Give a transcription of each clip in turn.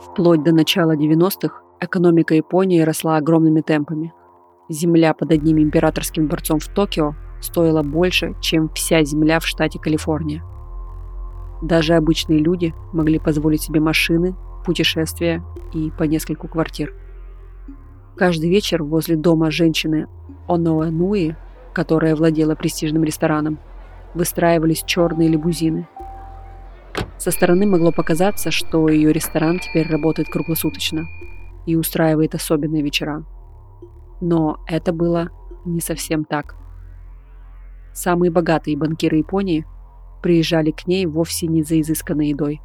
Вплоть до начала 90-х экономика Японии росла огромными темпами. Земля под одним императорским дворцом в Токио стоила больше, чем вся земля в штате Калифорния. Даже обычные люди могли позволить себе машины, путешествия и по нескольку квартир. Каждый вечер возле дома женщины Оноэ которая владела престижным рестораном, выстраивались черные лимузины – со стороны могло показаться, что ее ресторан теперь работает круглосуточно и устраивает особенные вечера. Но это было не совсем так. Самые богатые банкиры Японии приезжали к ней вовсе не за изысканной едой.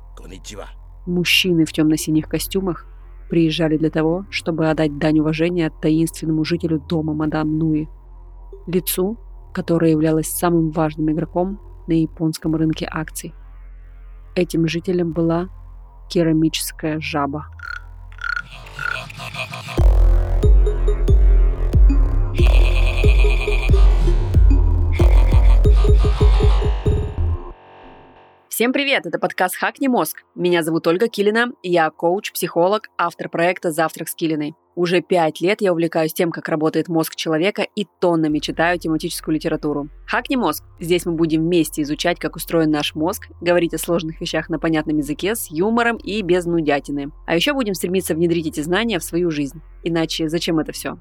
Мужчины в темно-синих костюмах приезжали для того, чтобы отдать дань уважения таинственному жителю дома мадам Нуи, лицу, которое являлось самым важным игроком на японском рынке акций. Этим жителем была керамическая жаба. Всем привет! Это подкаст «Хакни мозг». Меня зовут Ольга Килина, я коуч, психолог, автор проекта «Завтрак с Килиной». Уже пять лет я увлекаюсь тем, как работает мозг человека и тоннами читаю тематическую литературу. «Хакни мозг». Здесь мы будем вместе изучать, как устроен наш мозг, говорить о сложных вещах на понятном языке, с юмором и без нудятины. А еще будем стремиться внедрить эти знания в свою жизнь. Иначе зачем это все?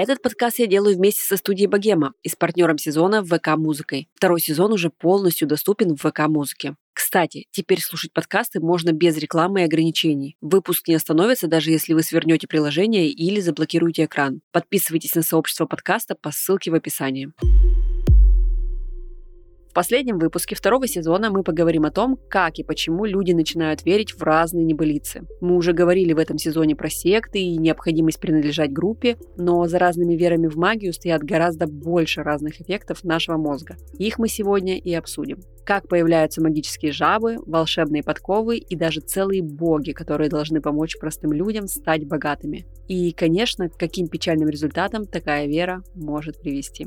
Этот подкаст я делаю вместе со студией Богема и с партнером сезона ВК Музыкой. Второй сезон уже полностью доступен в ВК Музыке. Кстати, теперь слушать подкасты можно без рекламы и ограничений. Выпуск не остановится, даже если вы свернете приложение или заблокируете экран. Подписывайтесь на сообщество подкаста по ссылке в описании последнем выпуске второго сезона мы поговорим о том, как и почему люди начинают верить в разные небылицы. Мы уже говорили в этом сезоне про секты и необходимость принадлежать группе, но за разными верами в магию стоят гораздо больше разных эффектов нашего мозга. Их мы сегодня и обсудим. Как появляются магические жабы, волшебные подковы и даже целые боги, которые должны помочь простым людям стать богатыми. И, конечно, к каким печальным результатам такая вера может привести.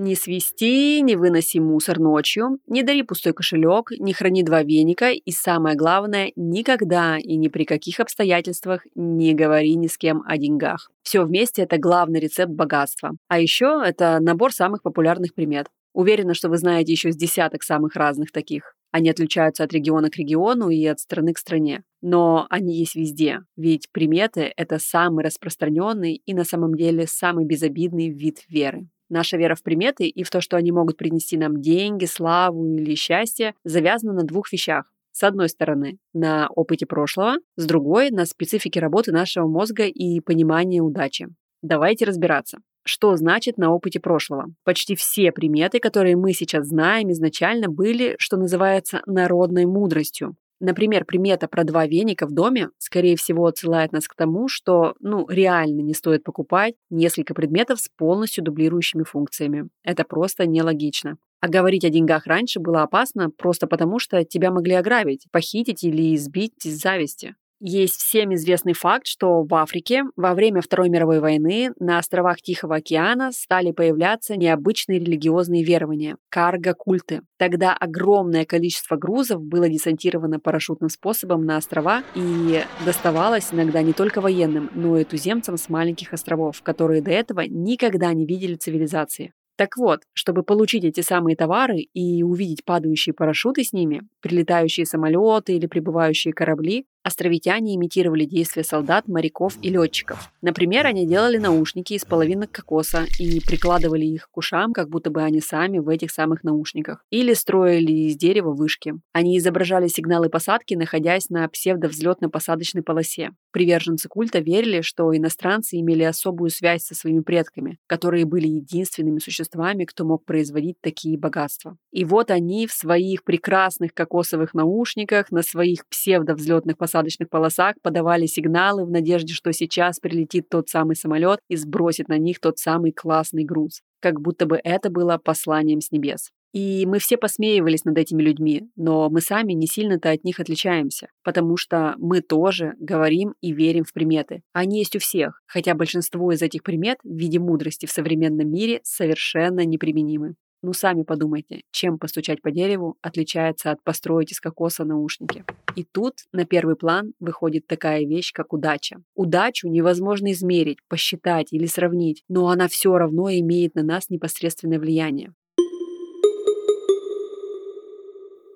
Не свисти, не выноси мусор ночью, не дари пустой кошелек, не храни два веника и самое главное, никогда и ни при каких обстоятельствах не говори ни с кем о деньгах. Все вместе – это главный рецепт богатства. А еще это набор самых популярных примет. Уверена, что вы знаете еще с десяток самых разных таких. Они отличаются от региона к региону и от страны к стране. Но они есть везде, ведь приметы – это самый распространенный и на самом деле самый безобидный вид веры. Наша вера в приметы и в то, что они могут принести нам деньги, славу или счастье, завязана на двух вещах. С одной стороны, на опыте прошлого, с другой – на специфике работы нашего мозга и понимании удачи. Давайте разбираться. Что значит на опыте прошлого? Почти все приметы, которые мы сейчас знаем, изначально были, что называется, народной мудростью. Например, примета про два веника в доме, скорее всего, отсылает нас к тому, что, ну, реально не стоит покупать несколько предметов с полностью дублирующими функциями. Это просто нелогично. А говорить о деньгах раньше было опасно просто потому, что тебя могли ограбить, похитить или избить из зависти. Есть всем известный факт, что в Африке во время Второй мировой войны на островах Тихого океана стали появляться необычные религиозные верования – карго-культы. Тогда огромное количество грузов было десантировано парашютным способом на острова и доставалось иногда не только военным, но и туземцам с маленьких островов, которые до этого никогда не видели цивилизации. Так вот, чтобы получить эти самые товары и увидеть падающие парашюты с ними, прилетающие самолеты или прибывающие корабли, островитяне имитировали действия солдат, моряков и летчиков. Например, они делали наушники из половинок кокоса и прикладывали их к ушам, как будто бы они сами в этих самых наушниках. Или строили из дерева вышки. Они изображали сигналы посадки, находясь на псевдовзлетно-посадочной полосе. Приверженцы культа верили, что иностранцы имели особую связь со своими предками, которые были единственными существами, кто мог производить такие богатства. И вот они в своих прекрасных кокосовых наушниках, на своих псевдовзлетных посадочных посадочных полосах подавали сигналы в надежде, что сейчас прилетит тот самый самолет и сбросит на них тот самый классный груз. Как будто бы это было посланием с небес. И мы все посмеивались над этими людьми, но мы сами не сильно-то от них отличаемся, потому что мы тоже говорим и верим в приметы. Они есть у всех, хотя большинство из этих примет в виде мудрости в современном мире совершенно неприменимы. Ну сами подумайте, чем постучать по дереву отличается от построить из кокоса наушники. И тут на первый план выходит такая вещь, как удача. Удачу невозможно измерить, посчитать или сравнить, но она все равно имеет на нас непосредственное влияние.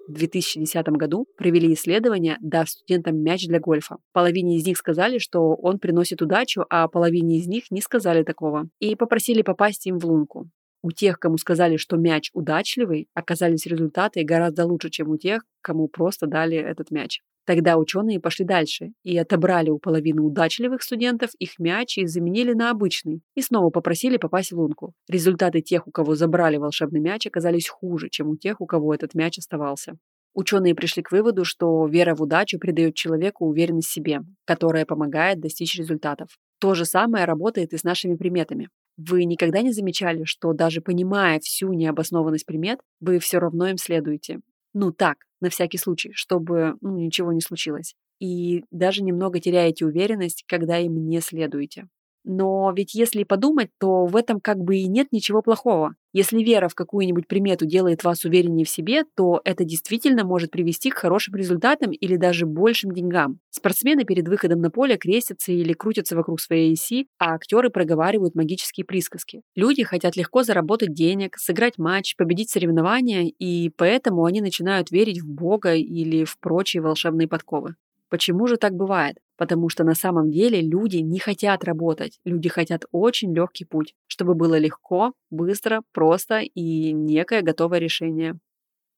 В 2010 году провели исследование, дав студентам мяч для гольфа. Половине из них сказали, что он приносит удачу, а половине из них не сказали такого. И попросили попасть им в лунку. У тех, кому сказали, что мяч удачливый, оказались результаты гораздо лучше, чем у тех, кому просто дали этот мяч. Тогда ученые пошли дальше и отобрали у половины удачливых студентов их мяч и заменили на обычный, и снова попросили попасть в лунку. Результаты тех, у кого забрали волшебный мяч, оказались хуже, чем у тех, у кого этот мяч оставался. Ученые пришли к выводу, что вера в удачу придает человеку уверенность в себе, которая помогает достичь результатов. То же самое работает и с нашими приметами. Вы никогда не замечали, что даже понимая всю необоснованность примет, вы все равно им следуете? Ну так, на всякий случай, чтобы ну, ничего не случилось. И даже немного теряете уверенность, когда им не следуете. Но ведь если подумать, то в этом как бы и нет ничего плохого. Если вера в какую-нибудь примету делает вас увереннее в себе, то это действительно может привести к хорошим результатам или даже большим деньгам. Спортсмены перед выходом на поле крестятся или крутятся вокруг своей оси, а актеры проговаривают магические присказки. Люди хотят легко заработать денег, сыграть матч, победить соревнования, и поэтому они начинают верить в Бога или в прочие волшебные подковы. Почему же так бывает? Потому что на самом деле люди не хотят работать. Люди хотят очень легкий путь, чтобы было легко, быстро, просто и некое готовое решение.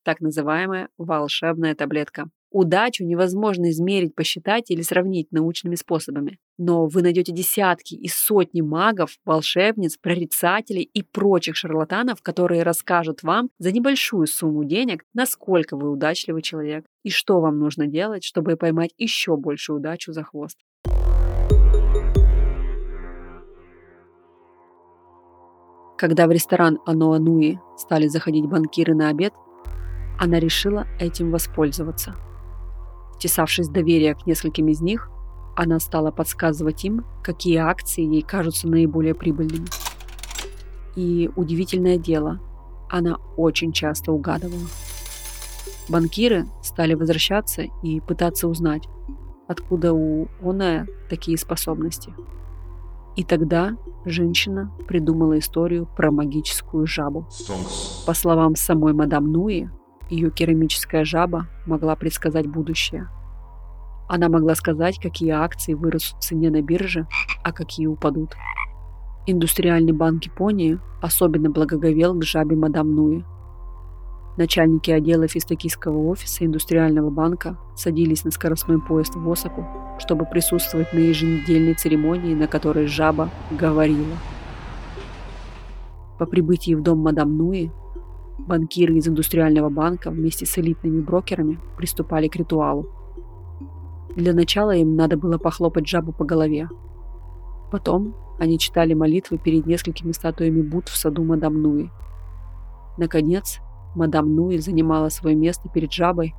Так называемая волшебная таблетка. Удачу невозможно измерить, посчитать или сравнить научными способами. Но вы найдете десятки и сотни магов, волшебниц, прорицателей и прочих шарлатанов, которые расскажут вам за небольшую сумму денег, насколько вы удачливый человек и что вам нужно делать, чтобы поймать еще большую удачу за хвост. Когда в ресторан Аноануи стали заходить банкиры на обед, она решила этим воспользоваться – Втесавшись в доверие к нескольким из них, она стала подсказывать им, какие акции ей кажутся наиболее прибыльными. И удивительное дело, она очень часто угадывала. Банкиры стали возвращаться и пытаться узнать, откуда у Оная такие способности. И тогда женщина придумала историю про магическую жабу. По словам самой мадам Нуи, ее керамическая жаба могла предсказать будущее. Она могла сказать, какие акции вырастут в цене на бирже, а какие упадут. Индустриальный банк Японии особенно благоговел к жабе мадам Нуи. Начальники отделов из офиса индустриального банка садились на скоростной поезд в Осаку, чтобы присутствовать на еженедельной церемонии, на которой жаба говорила. По прибытии в дом мадам Нуи Банкиры из индустриального банка вместе с элитными брокерами приступали к ритуалу. Для начала им надо было похлопать жабу по голове. Потом они читали молитвы перед несколькими статуями Будд в саду мадам Нуи. Наконец, мадам Нуи занимала свое место перед жабой,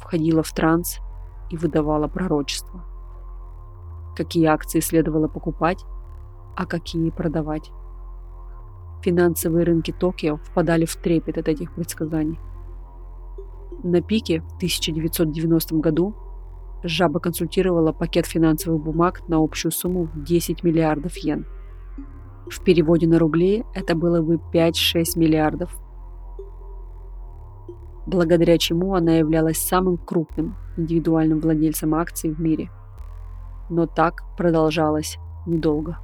входила в транс и выдавала пророчество. Какие акции следовало покупать, а какие продавать. Финансовые рынки Токио впадали в трепет от этих предсказаний. На пике в 1990 году Жаба консультировала пакет финансовых бумаг на общую сумму в 10 миллиардов йен. В переводе на рубли это было бы 5-6 миллиардов, благодаря чему она являлась самым крупным индивидуальным владельцем акций в мире. Но так продолжалось недолго.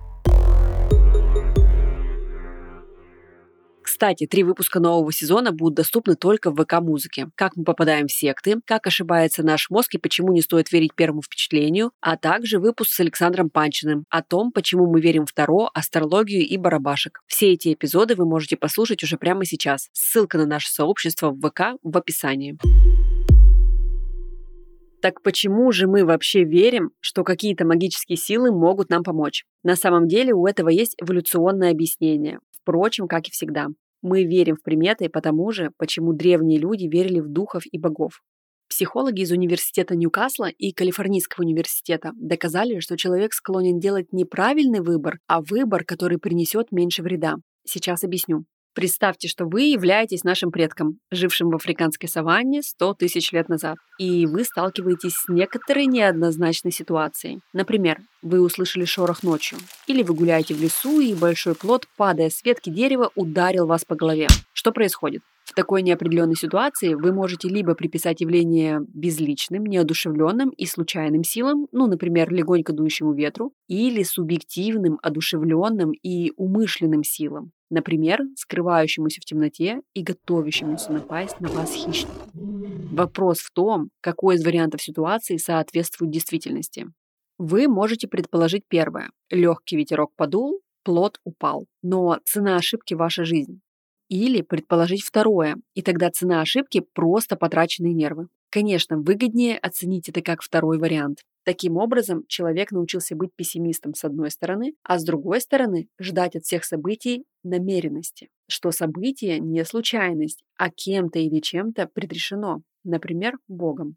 Кстати, три выпуска нового сезона будут доступны только в ВК-музыке. Как мы попадаем в секты, как ошибается наш мозг и почему не стоит верить первому впечатлению, а также выпуск с Александром Панчиным о том, почему мы верим в Таро, астрологию и барабашек. Все эти эпизоды вы можете послушать уже прямо сейчас. Ссылка на наше сообщество в ВК в описании. Так почему же мы вообще верим, что какие-то магические силы могут нам помочь? На самом деле у этого есть эволюционное объяснение. Впрочем, как и всегда. Мы верим в приметы потому же, почему древние люди верили в духов и богов. Психологи из университета Ньюкасла и Калифорнийского университета доказали, что человек склонен делать не правильный выбор, а выбор, который принесет меньше вреда. Сейчас объясню. Представьте, что вы являетесь нашим предком, жившим в африканской саванне 100 тысяч лет назад, и вы сталкиваетесь с некоторой неоднозначной ситуацией. Например, вы услышали шорох ночью, или вы гуляете в лесу, и большой плод, падая с ветки дерева, ударил вас по голове. Что происходит? В такой неопределенной ситуации вы можете либо приписать явление безличным, неодушевленным и случайным силам, ну, например, легонько дующему ветру, или субъективным, одушевленным и умышленным силам, например, скрывающемуся в темноте и готовящемуся напасть на вас хищнику. Вопрос в том, какой из вариантов ситуации соответствует действительности. Вы можете предположить первое. Легкий ветерок подул, плод упал. Но цена ошибки – ваша жизнь. Или предположить второе, и тогда цена ошибки – просто потраченные нервы. Конечно, выгоднее оценить это как второй вариант. Таким образом, человек научился быть пессимистом с одной стороны, а с другой стороны ждать от всех событий намеренности, что событие не случайность, а кем-то или чем-то предрешено, например, Богом.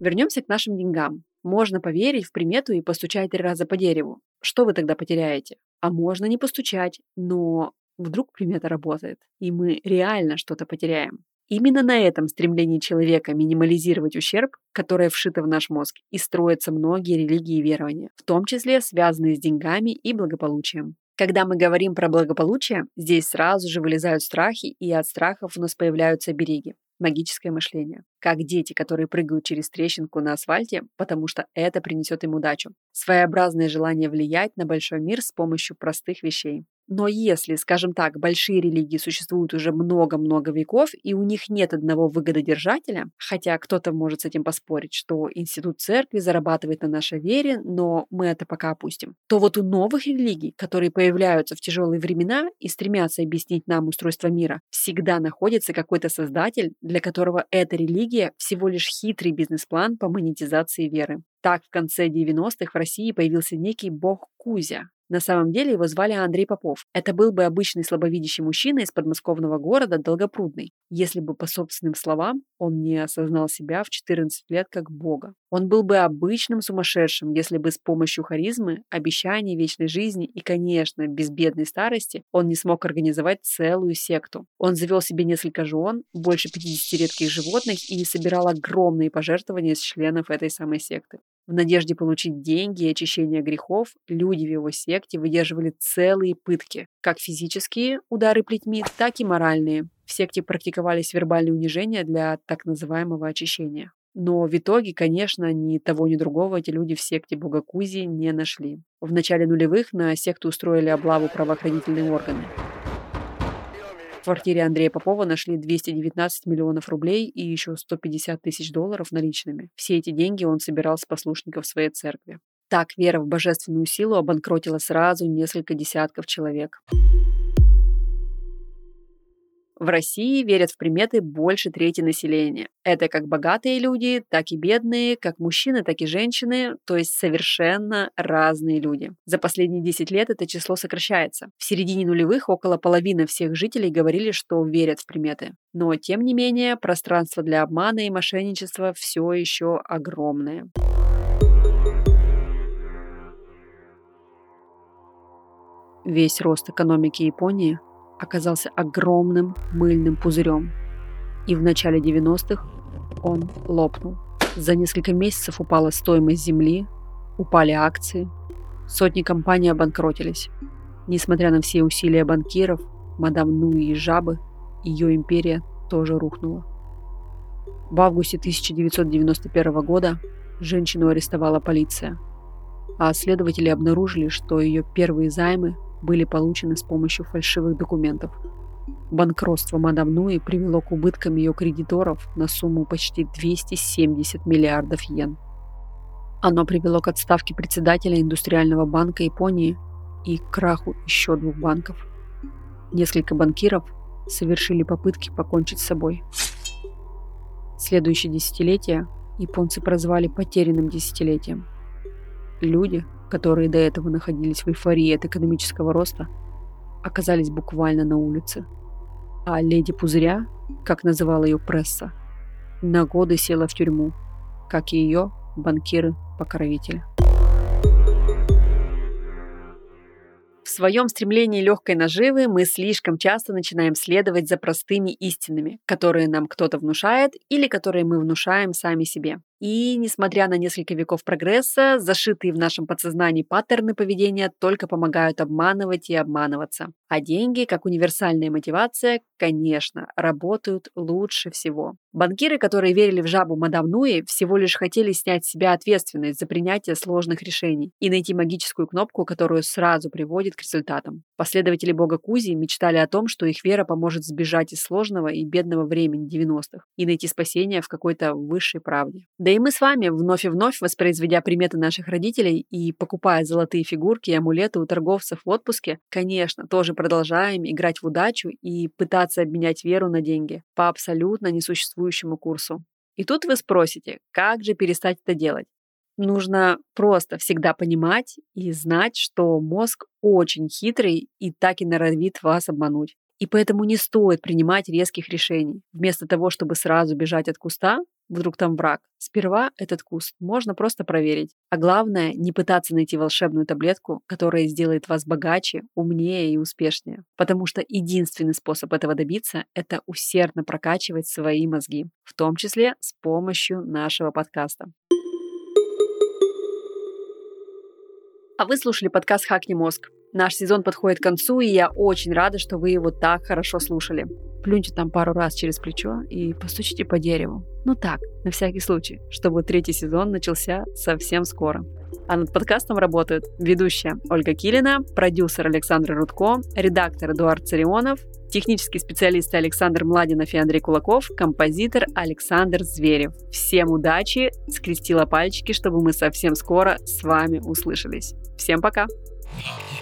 Вернемся к нашим деньгам. Можно поверить в примету и постучать три раза по дереву. Что вы тогда потеряете? А можно не постучать, но вдруг примета работает, и мы реально что-то потеряем. Именно на этом стремлении человека минимализировать ущерб, которое вшито в наш мозг, и строятся многие религии и верования, в том числе связанные с деньгами и благополучием. Когда мы говорим про благополучие, здесь сразу же вылезают страхи, и от страхов у нас появляются береги магическое мышление. Как дети, которые прыгают через трещинку на асфальте, потому что это принесет им удачу. Своеобразное желание влиять на большой мир с помощью простых вещей. Но если, скажем так, большие религии существуют уже много-много веков, и у них нет одного выгододержателя, хотя кто-то может с этим поспорить, что институт церкви зарабатывает на нашей вере, но мы это пока опустим, то вот у новых религий, которые появляются в тяжелые времена и стремятся объяснить нам устройство мира, всегда находится какой-то создатель, для которого эта религия всего лишь хитрый бизнес-план по монетизации веры. Так, в конце 90-х в России появился некий бог Кузя, на самом деле его звали Андрей Попов. Это был бы обычный слабовидящий мужчина из подмосковного города Долгопрудный, если бы, по собственным словам, он не осознал себя в 14 лет как бога. Он был бы обычным сумасшедшим, если бы с помощью харизмы, обещаний вечной жизни и, конечно, безбедной старости он не смог организовать целую секту. Он завел себе несколько жен, больше 50 редких животных и собирал огромные пожертвования с членов этой самой секты. В надежде получить деньги и очищение грехов, люди в его секте выдерживали целые пытки, как физические удары плетьми, так и моральные. В секте практиковались вербальные унижения для так называемого очищения. Но в итоге, конечно, ни того, ни другого эти люди в секте Богакузи не нашли. В начале нулевых на секту устроили облаву правоохранительные органы. В квартире Андрея Попова нашли 219 миллионов рублей и еще 150 тысяч долларов наличными. Все эти деньги он собирал с послушников своей церкви. Так вера в божественную силу обанкротила сразу несколько десятков человек. В России верят в приметы больше трети населения. Это как богатые люди, так и бедные, как мужчины, так и женщины, то есть совершенно разные люди. За последние 10 лет это число сокращается. В середине нулевых около половины всех жителей говорили, что верят в приметы. Но, тем не менее, пространство для обмана и мошенничества все еще огромное. Весь рост экономики Японии оказался огромным мыльным пузырем. И в начале 90-х он лопнул. За несколько месяцев упала стоимость земли, упали акции, сотни компаний обанкротились. Несмотря на все усилия банкиров, мадам Нуи и Жабы, ее империя тоже рухнула. В августе 1991 года женщину арестовала полиция, а следователи обнаружили, что ее первые займы были получены с помощью фальшивых документов. Банкротство мадам Нуи привело к убыткам ее кредиторов на сумму почти 270 миллиардов йен. Оно привело к отставке председателя Индустриального банка Японии и к краху еще двух банков. Несколько банкиров совершили попытки покончить с собой. Следующее десятилетие японцы прозвали потерянным десятилетием. Люди, которые до этого находились в эйфории от экономического роста, оказались буквально на улице. А леди Пузыря, как называла ее пресса, на годы села в тюрьму, как и ее банкиры-покровители. В своем стремлении легкой наживы мы слишком часто начинаем следовать за простыми истинами, которые нам кто-то внушает или которые мы внушаем сами себе. И, несмотря на несколько веков прогресса, зашитые в нашем подсознании паттерны поведения только помогают обманывать и обманываться. А деньги, как универсальная мотивация, конечно, работают лучше всего. Банкиры, которые верили в жабу мадам Нуи, всего лишь хотели снять с себя ответственность за принятие сложных решений и найти магическую кнопку, которую сразу приводит к результатам. Последователи бога Кузи мечтали о том, что их вера поможет сбежать из сложного и бедного времени 90-х и найти спасение в какой-то высшей правде. Да и мы с вами, вновь и вновь воспроизведя приметы наших родителей и покупая золотые фигурки и амулеты у торговцев в отпуске, конечно, тоже продолжаем играть в удачу и пытаться обменять веру на деньги по абсолютно несуществующему курсу. И тут вы спросите, как же перестать это делать? Нужно просто всегда понимать и знать, что мозг очень хитрый и так и норовит вас обмануть. И поэтому не стоит принимать резких решений. Вместо того, чтобы сразу бежать от куста, вдруг там враг, сперва этот куст можно просто проверить. А главное, не пытаться найти волшебную таблетку, которая сделает вас богаче, умнее и успешнее. Потому что единственный способ этого добиться – это усердно прокачивать свои мозги, в том числе с помощью нашего подкаста. А вы слушали подкаст «Хакни мозг». Наш сезон подходит к концу, и я очень рада, что вы его так хорошо слушали. Плюньте там пару раз через плечо и постучите по дереву. Ну так, на всякий случай, чтобы третий сезон начался совсем скоро. А над подкастом работают ведущая Ольга Килина, продюсер Александр Рудко, редактор Эдуард Царионов, технический специалист Александр Младинов и Андрей Кулаков, композитор Александр Зверев. Всем удачи, скрестила пальчики, чтобы мы совсем скоро с вами услышались. Всем пока! Yeah.